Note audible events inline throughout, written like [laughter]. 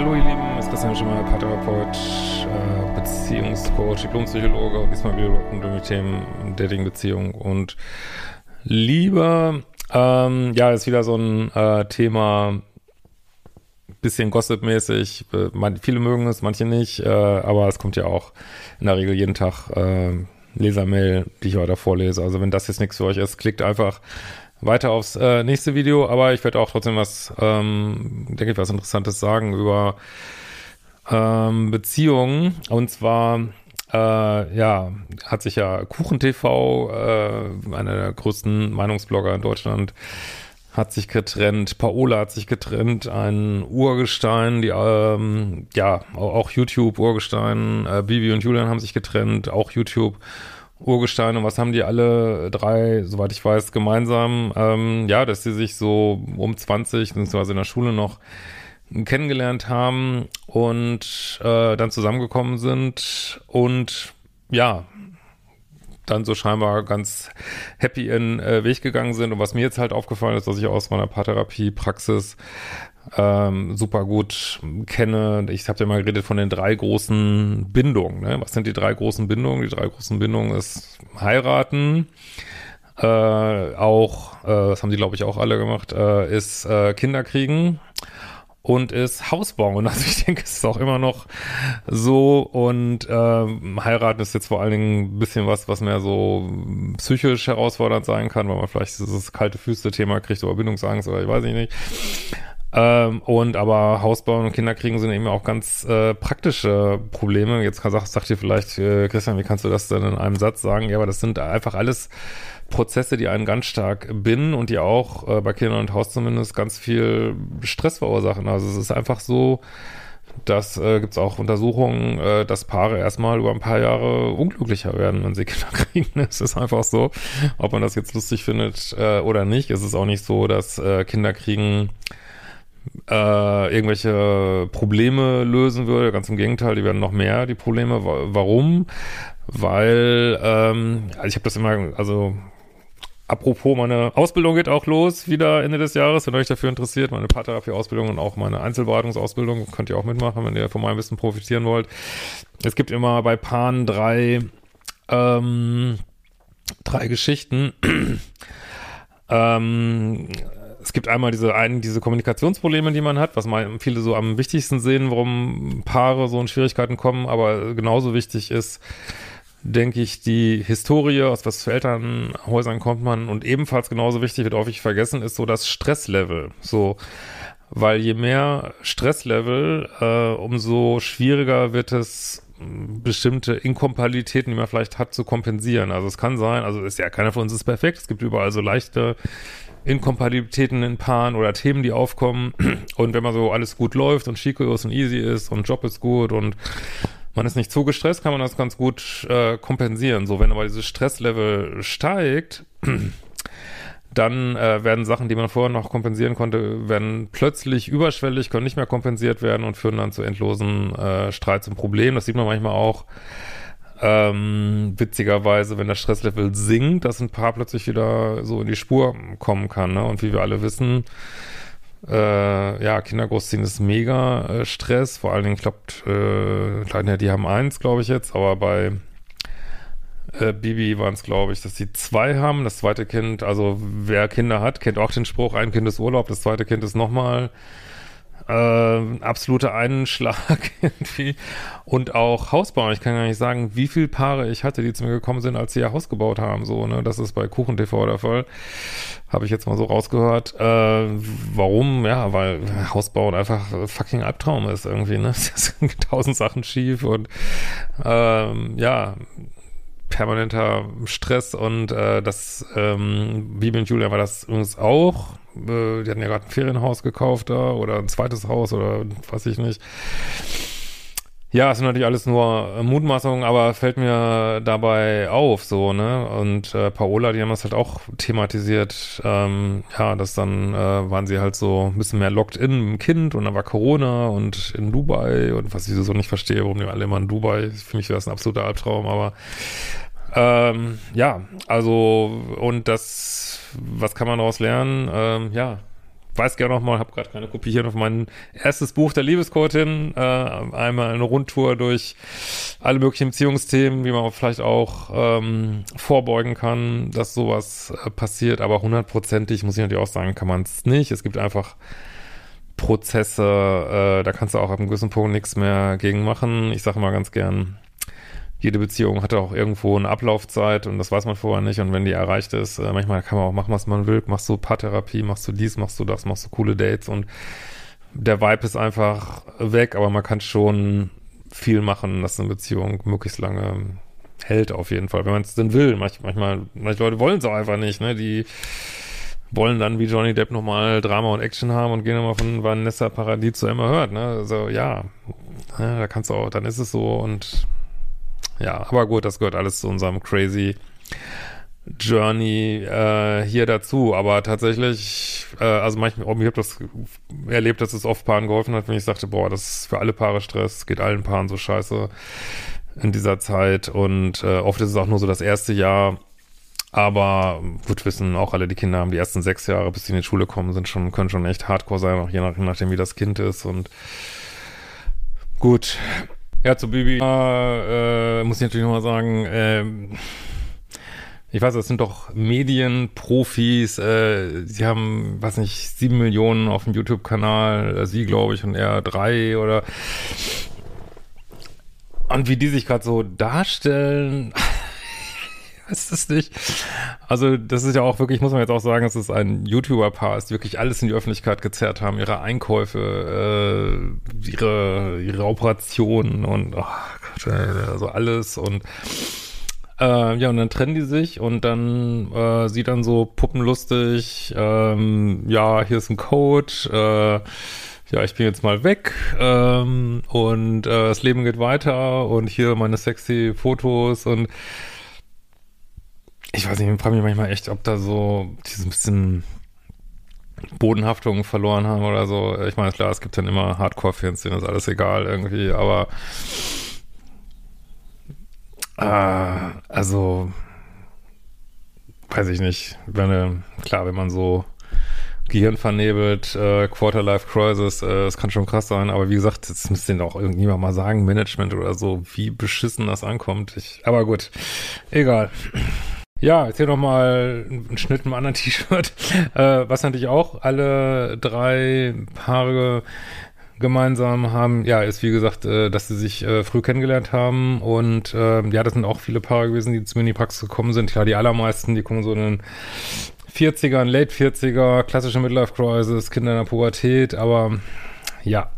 hallo ihr Lieben, es ist Christian Schimmer, Paartherapeut, äh, Beziehungscoach, Diplompsychologe und diesmal wieder rund um Themen Dating, Beziehung und Liebe. Ähm, ja, ist wieder so ein äh, Thema, bisschen Gossip-mäßig. Äh, viele mögen es, manche nicht, äh, aber es kommt ja auch in der Regel jeden Tag äh, Lesermail, die ich weiter vorlese. Also wenn das jetzt nichts für euch ist, klickt einfach weiter aufs äh, nächste Video, aber ich werde auch trotzdem was, ähm, denke ich, was Interessantes sagen über ähm, Beziehungen. Und zwar, äh, ja, hat sich ja KuchenTV, äh, einer der größten Meinungsblogger in Deutschland, hat sich getrennt, Paola hat sich getrennt, ein Urgestein, die, ähm, ja, auch YouTube, Urgestein, äh, Bibi und Julian haben sich getrennt, auch YouTube. Urgesteine, was haben die alle drei, soweit ich weiß, gemeinsam? Ähm, ja, dass sie sich so um 20, beziehungsweise in der Schule noch kennengelernt haben und äh, dann zusammengekommen sind und ja, dann so scheinbar ganz happy in äh, Weg gegangen sind. Und was mir jetzt halt aufgefallen ist, dass ich aus meiner Paartherapie-Praxis ähm, super gut kenne. Ich habe ja mal geredet von den drei großen Bindungen. Ne? Was sind die drei großen Bindungen? Die drei großen Bindungen ist heiraten, äh, auch, äh, das haben die glaube ich auch alle gemacht, äh, ist äh, Kinder kriegen und ist Hausbauen. Also ich denke, es ist auch immer noch so. Und ähm, heiraten ist jetzt vor allen Dingen ein bisschen was, was mehr so psychisch herausfordernd sein kann, weil man vielleicht dieses kalte Füße-Thema kriegt oder Bindungsangst oder ich weiß nicht. Ähm, und aber Hausbauen und Kinder kriegen sind eben auch ganz äh, praktische Probleme. Jetzt kann, sagt, sagt ihr vielleicht, äh, Christian, wie kannst du das denn in einem Satz sagen? Ja, aber das sind einfach alles Prozesse, die einen ganz stark binden und die auch äh, bei Kindern und Haus zumindest ganz viel Stress verursachen. Also es ist einfach so, dass äh, gibt es auch Untersuchungen, äh, dass Paare erstmal über ein paar Jahre unglücklicher werden, wenn sie [laughs] Kinder kriegen. Es ist einfach so, ob man das jetzt lustig findet äh, oder nicht. Es ist auch nicht so, dass äh, Kinder kriegen äh, irgendwelche Probleme lösen würde. Ganz im Gegenteil, die werden noch mehr, die Probleme. Warum? Weil, ähm, also ich habe das immer, also apropos, meine Ausbildung geht auch los, wieder Ende des Jahres, wenn euch dafür interessiert, meine Paartherapie-Ausbildung und auch meine Einzelberatungsausbildung, könnt ihr auch mitmachen, wenn ihr von meinem Wissen profitieren wollt. Es gibt immer bei Paaren drei, ähm, drei Geschichten. [clears throat] ähm, es gibt einmal diese einen, diese Kommunikationsprobleme, die man hat, was man viele so am wichtigsten sehen, warum Paare so in Schwierigkeiten kommen, aber genauso wichtig ist, denke ich, die Historie, aus was für Elternhäusern kommt man und ebenfalls genauso wichtig, wird häufig vergessen, ist so das Stresslevel. So, weil je mehr Stresslevel, äh, umso schwieriger wird es, bestimmte Inkompatibilitäten, die man vielleicht hat, zu kompensieren. Also es kann sein, also ist ja keiner von uns ist perfekt. Es gibt überall so leichte Inkompatibilitäten in Paaren oder Themen, die aufkommen. Und wenn man so alles gut läuft und Chico ist und easy ist und Job ist gut und man ist nicht zu gestresst, kann man das ganz gut äh, kompensieren. So, wenn aber dieses Stresslevel steigt, dann äh, werden Sachen, die man vorher noch kompensieren konnte, werden plötzlich überschwellig, können nicht mehr kompensiert werden und führen dann zu endlosen äh, Streits und Problemen. Das sieht man manchmal auch ähm, witzigerweise, wenn das Stresslevel sinkt, dass ein Paar plötzlich wieder so in die Spur kommen kann. Ne? Und wie wir alle wissen, äh, ja, Kinder großziehen ist mega äh, Stress. Vor allen Dingen klappt, äh, die haben eins, glaube ich jetzt, aber bei äh, Bibi waren es, glaube ich, dass sie zwei haben. Das zweite Kind, also wer Kinder hat, kennt auch den Spruch, ein Kind ist Urlaub, das zweite Kind ist nochmal äh, absoluter Einschlag [laughs] irgendwie. Und auch Hausbau. Ich kann gar nicht sagen, wie viele Paare ich hatte, die zu mir gekommen sind, als sie ihr Haus gebaut haben. So, ne? Das ist bei Kuchen TV der Fall. Habe ich jetzt mal so rausgehört. Äh, warum? Ja, weil Hausbauen einfach fucking Albtraum ist irgendwie, ne? [laughs] Es sind tausend Sachen schief und ähm, ja, permanenter Stress und äh, das ähm, Bibi und Julia war das übrigens auch. Äh, die hatten ja gerade ein Ferienhaus gekauft da oder ein zweites Haus oder weiß ich nicht. Ja, es sind natürlich alles nur Mutmaßungen, aber fällt mir dabei auf, so, ne? Und äh, Paola, die haben das halt auch thematisiert, ähm, ja, dass dann äh, waren sie halt so ein bisschen mehr locked in im Kind und dann war Corona und in Dubai und was ich so nicht verstehe, warum die alle immer in Dubai, für mich wäre das ein absoluter Albtraum, aber ähm, ja, also und das, was kann man daraus lernen? Ähm, ja, weiß gerne noch mal, habe gerade keine Kopie hier noch mein erstes Buch der Liebescoachin, äh, einmal eine Rundtour durch alle möglichen Beziehungsthemen, wie man vielleicht auch ähm, vorbeugen kann, dass sowas äh, passiert, aber hundertprozentig, muss ich natürlich auch sagen, kann man es nicht. Es gibt einfach Prozesse, äh, da kannst du auch ab einem gewissen Punkt nichts mehr gegen machen. Ich sage mal ganz gern, jede Beziehung hat auch irgendwo eine Ablaufzeit und das weiß man vorher nicht. Und wenn die erreicht ist, äh, manchmal kann man auch machen, was man will. Machst du Paartherapie, machst du dies, machst du das, machst du coole Dates und der Vibe ist einfach weg, aber man kann schon viel machen, dass eine Beziehung möglichst lange hält auf jeden Fall, wenn man es denn will. Manch, manchmal, manche Leute wollen es auch einfach nicht, ne? Die wollen dann wie Johnny Depp nochmal Drama und Action haben und gehen nochmal von Vanessa Paradis zu Emma Hört, ne? Also ja, ja, da kannst du auch, dann ist es so und ja, aber gut, das gehört alles zu unserem crazy Journey äh, hier dazu. Aber tatsächlich, äh, also manchmal, ich habe das erlebt, dass es oft Paaren geholfen hat, wenn ich sagte, boah, das ist für alle Paare Stress, geht allen Paaren so scheiße in dieser Zeit. Und äh, oft ist es auch nur so das erste Jahr. Aber gut, wissen auch alle, die Kinder haben die ersten sechs Jahre, bis sie in die Schule kommen, sind schon, können schon echt hardcore sein, auch je nachdem, wie das Kind ist. Und gut, ja, zu Bibi. Äh, muss ich natürlich nochmal sagen, äh, ich weiß, das sind doch Medienprofis, äh, sie haben, weiß nicht, sieben Millionen auf dem YouTube-Kanal, äh, sie glaube ich und er drei oder? Und wie die sich gerade so darstellen, weiß es nicht. Also das ist ja auch wirklich, muss man jetzt auch sagen, es ist ein YouTuber-Paar, ist wirklich alles in die Öffentlichkeit gezerrt haben, ihre Einkäufe, äh, ihre, ihre Operationen und oh Gott, also alles und äh, ja, und dann trennen die sich und dann äh, sie dann so puppenlustig, ähm, ja, hier ist ein Code, äh, ja, ich bin jetzt mal weg ähm, und äh, das Leben geht weiter und hier meine sexy Fotos und ich weiß nicht, ich frage mich manchmal echt, ob da so dieses bisschen Bodenhaftung verloren haben oder so. Ich meine, klar, es gibt dann immer Hardcore-Fans, denen ist alles egal irgendwie, aber äh, also weiß ich nicht. Wenn, klar, wenn man so Gehirn vernebelt, äh, Quarter-Life Crisis, äh, das kann schon krass sein, aber wie gesagt, jetzt müsste ihnen auch irgendjemand mal sagen, Management oder so, wie beschissen das ankommt. Ich, aber gut, egal. Ja, jetzt hier nochmal ein Schnitt im anderen [laughs] T-Shirt, äh, was natürlich auch alle drei Paare gemeinsam haben, ja, ist wie gesagt, äh, dass sie sich äh, früh kennengelernt haben. Und äh, ja, das sind auch viele Paare gewesen, die zu mir in die Praxis gekommen sind. Klar, die allermeisten, die kommen so in den 40ern, Late 40er, klassische Midlife Crisis, Kinder in der Pubertät, aber ja,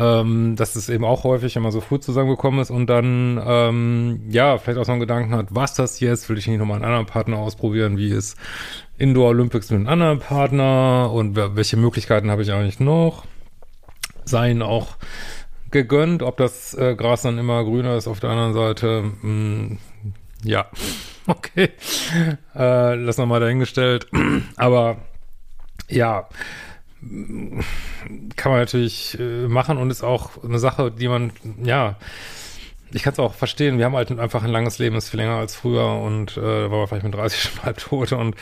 ähm, dass es eben auch häufig, man so früh zusammengekommen ist und dann, ähm, ja, vielleicht auch so einen Gedanken hat, was das jetzt, will ich nicht nochmal einen anderen Partner ausprobieren, wie ist Indoor Olympics mit einem anderen Partner? Und welche Möglichkeiten habe ich eigentlich noch? Seien auch gegönnt, ob das äh, Gras dann immer grüner ist auf der anderen Seite, mh, hm, ja, [laughs] okay, äh, lass nochmal dahingestellt, [clears throat] aber ja, kann man natürlich äh, machen und ist auch eine Sache, die man, ja, ich kann es auch verstehen. Wir haben halt einfach ein langes Leben, ist viel länger als früher und äh, war man vielleicht mit 30 [laughs] schon halb tot und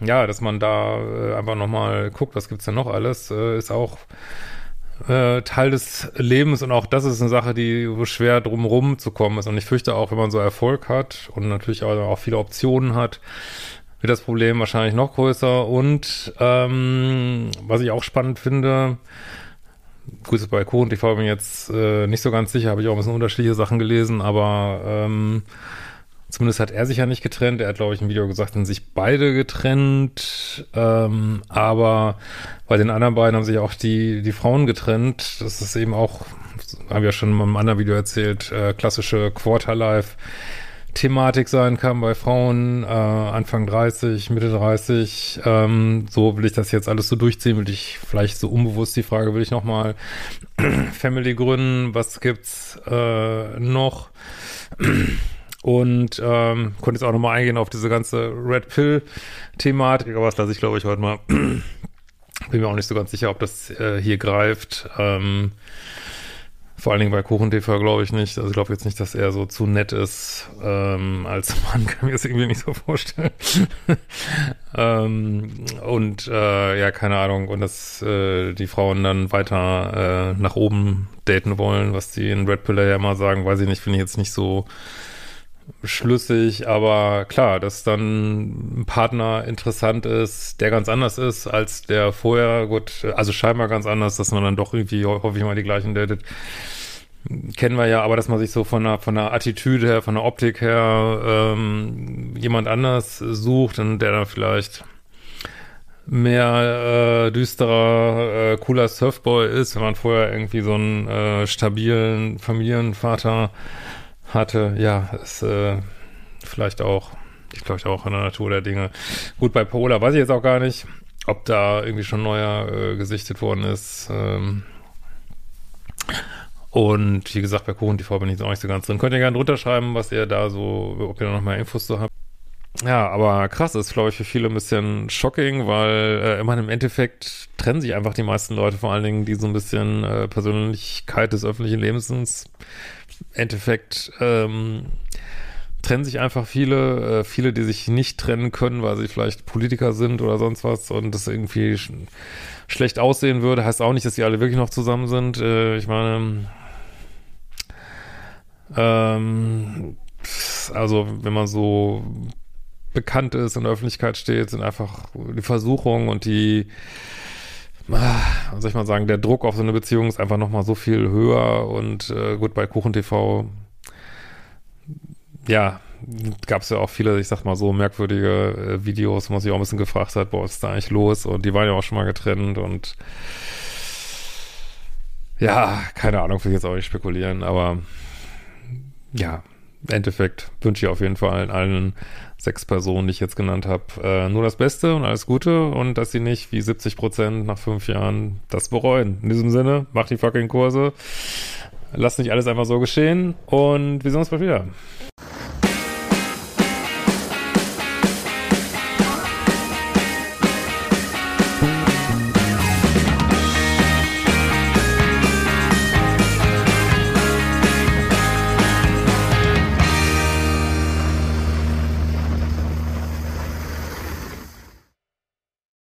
ja, dass man da äh, einfach nochmal guckt, was gibt's denn noch alles, äh, ist auch äh, Teil des Lebens und auch das ist eine Sache, die so schwer drumrum zu kommen ist. Und ich fürchte auch, wenn man so Erfolg hat und natürlich auch, auch viele Optionen hat, wird das Problem wahrscheinlich noch größer. Und ähm, was ich auch spannend finde, gut, bei TV bin ich jetzt äh, nicht so ganz sicher, habe ich auch ein bisschen unterschiedliche Sachen gelesen, aber ähm, zumindest hat er sich ja nicht getrennt. Er hat, glaube ich, im Video gesagt, sind sich beide getrennt. Ähm, aber bei den anderen beiden haben sich auch die, die Frauen getrennt. Das ist eben auch, haben wir ja schon in einem anderen Video erzählt, äh, klassische Quarterlife. Thematik sein kann bei Frauen, äh, Anfang 30, Mitte 30. Ähm, so will ich das jetzt alles so durchziehen, will ich vielleicht so unbewusst die Frage, will ich nochmal [clears throat] Family gründen, was gibt's äh, noch? [clears throat] Und ähm, konnte jetzt auch nochmal eingehen auf diese ganze Red Pill-Thematik, aber das lasse ich, glaube ich, heute mal. [clears throat] Bin mir auch nicht so ganz sicher, ob das äh, hier greift. Ähm, Vor allen Dingen bei KuchenTV glaube ich nicht. Also ich glaube jetzt nicht, dass er so zu nett ist ähm, als Mann, [laughs] kann mir das irgendwie nicht so vorstellen. [laughs] ähm, und äh, ja, keine Ahnung. Und dass äh, die Frauen dann weiter äh, nach oben daten wollen, was die in Red Pillar ja immer sagen, weiß ich nicht, finde ich jetzt nicht so schlüssig, aber klar, dass dann ein Partner interessant ist, der ganz anders ist als der vorher, gut, also scheinbar ganz anders, dass man dann doch irgendwie, hoffe ich mal, die gleichen datet. Kennen wir ja, aber dass man sich so von der, von der Attitüde her, von der Optik her ähm, jemand anders sucht und der dann vielleicht mehr äh, düsterer, äh, cooler Surfboy ist, wenn man vorher irgendwie so einen äh, stabilen Familienvater hatte, ja, ist äh, vielleicht auch, ich glaube auch in der Natur der Dinge. Gut, bei Pola weiß ich jetzt auch gar nicht, ob da irgendwie schon neuer äh, gesichtet worden ist. Ähm, und wie gesagt, bei Kuchen TV bin ich jetzt auch nicht so ganz drin. Könnt ihr gerne drunter schreiben, was ihr da so, ob ihr da noch mehr Infos so habt. Ja, aber krass ist, glaube ich, für viele ein bisschen shocking, weil äh, immer im Endeffekt trennen sich einfach die meisten Leute, vor allen Dingen, die so ein bisschen äh, Persönlichkeit des öffentlichen Lebens sind. Endeffekt ähm, trennen sich einfach viele, äh, viele, die sich nicht trennen können, weil sie vielleicht Politiker sind oder sonst was und das irgendwie sch schlecht aussehen würde. Heißt auch nicht, dass sie alle wirklich noch zusammen sind. Äh, ich meine, ähm, also wenn man so bekannt ist, in der Öffentlichkeit steht, sind einfach die Versuchungen und die, soll ich mal sagen, der Druck auf so eine Beziehung ist einfach nochmal so viel höher und äh, gut, bei Kuchen TV, ja, gab es ja auch viele, ich sag mal so, merkwürdige äh, Videos, wo man sich auch ein bisschen gefragt hat, boah, was ist da eigentlich los? Und die waren ja auch schon mal getrennt und ja, keine Ahnung, will ich jetzt auch nicht spekulieren, aber ja, Endeffekt wünsche ich auf jeden Fall allen, allen sechs Personen, die ich jetzt genannt habe, äh, nur das Beste und alles Gute und dass sie nicht wie 70 Prozent nach fünf Jahren das bereuen. In diesem Sinne, macht die fucking Kurse. Lasst nicht alles einfach so geschehen und wir sehen uns bald wieder.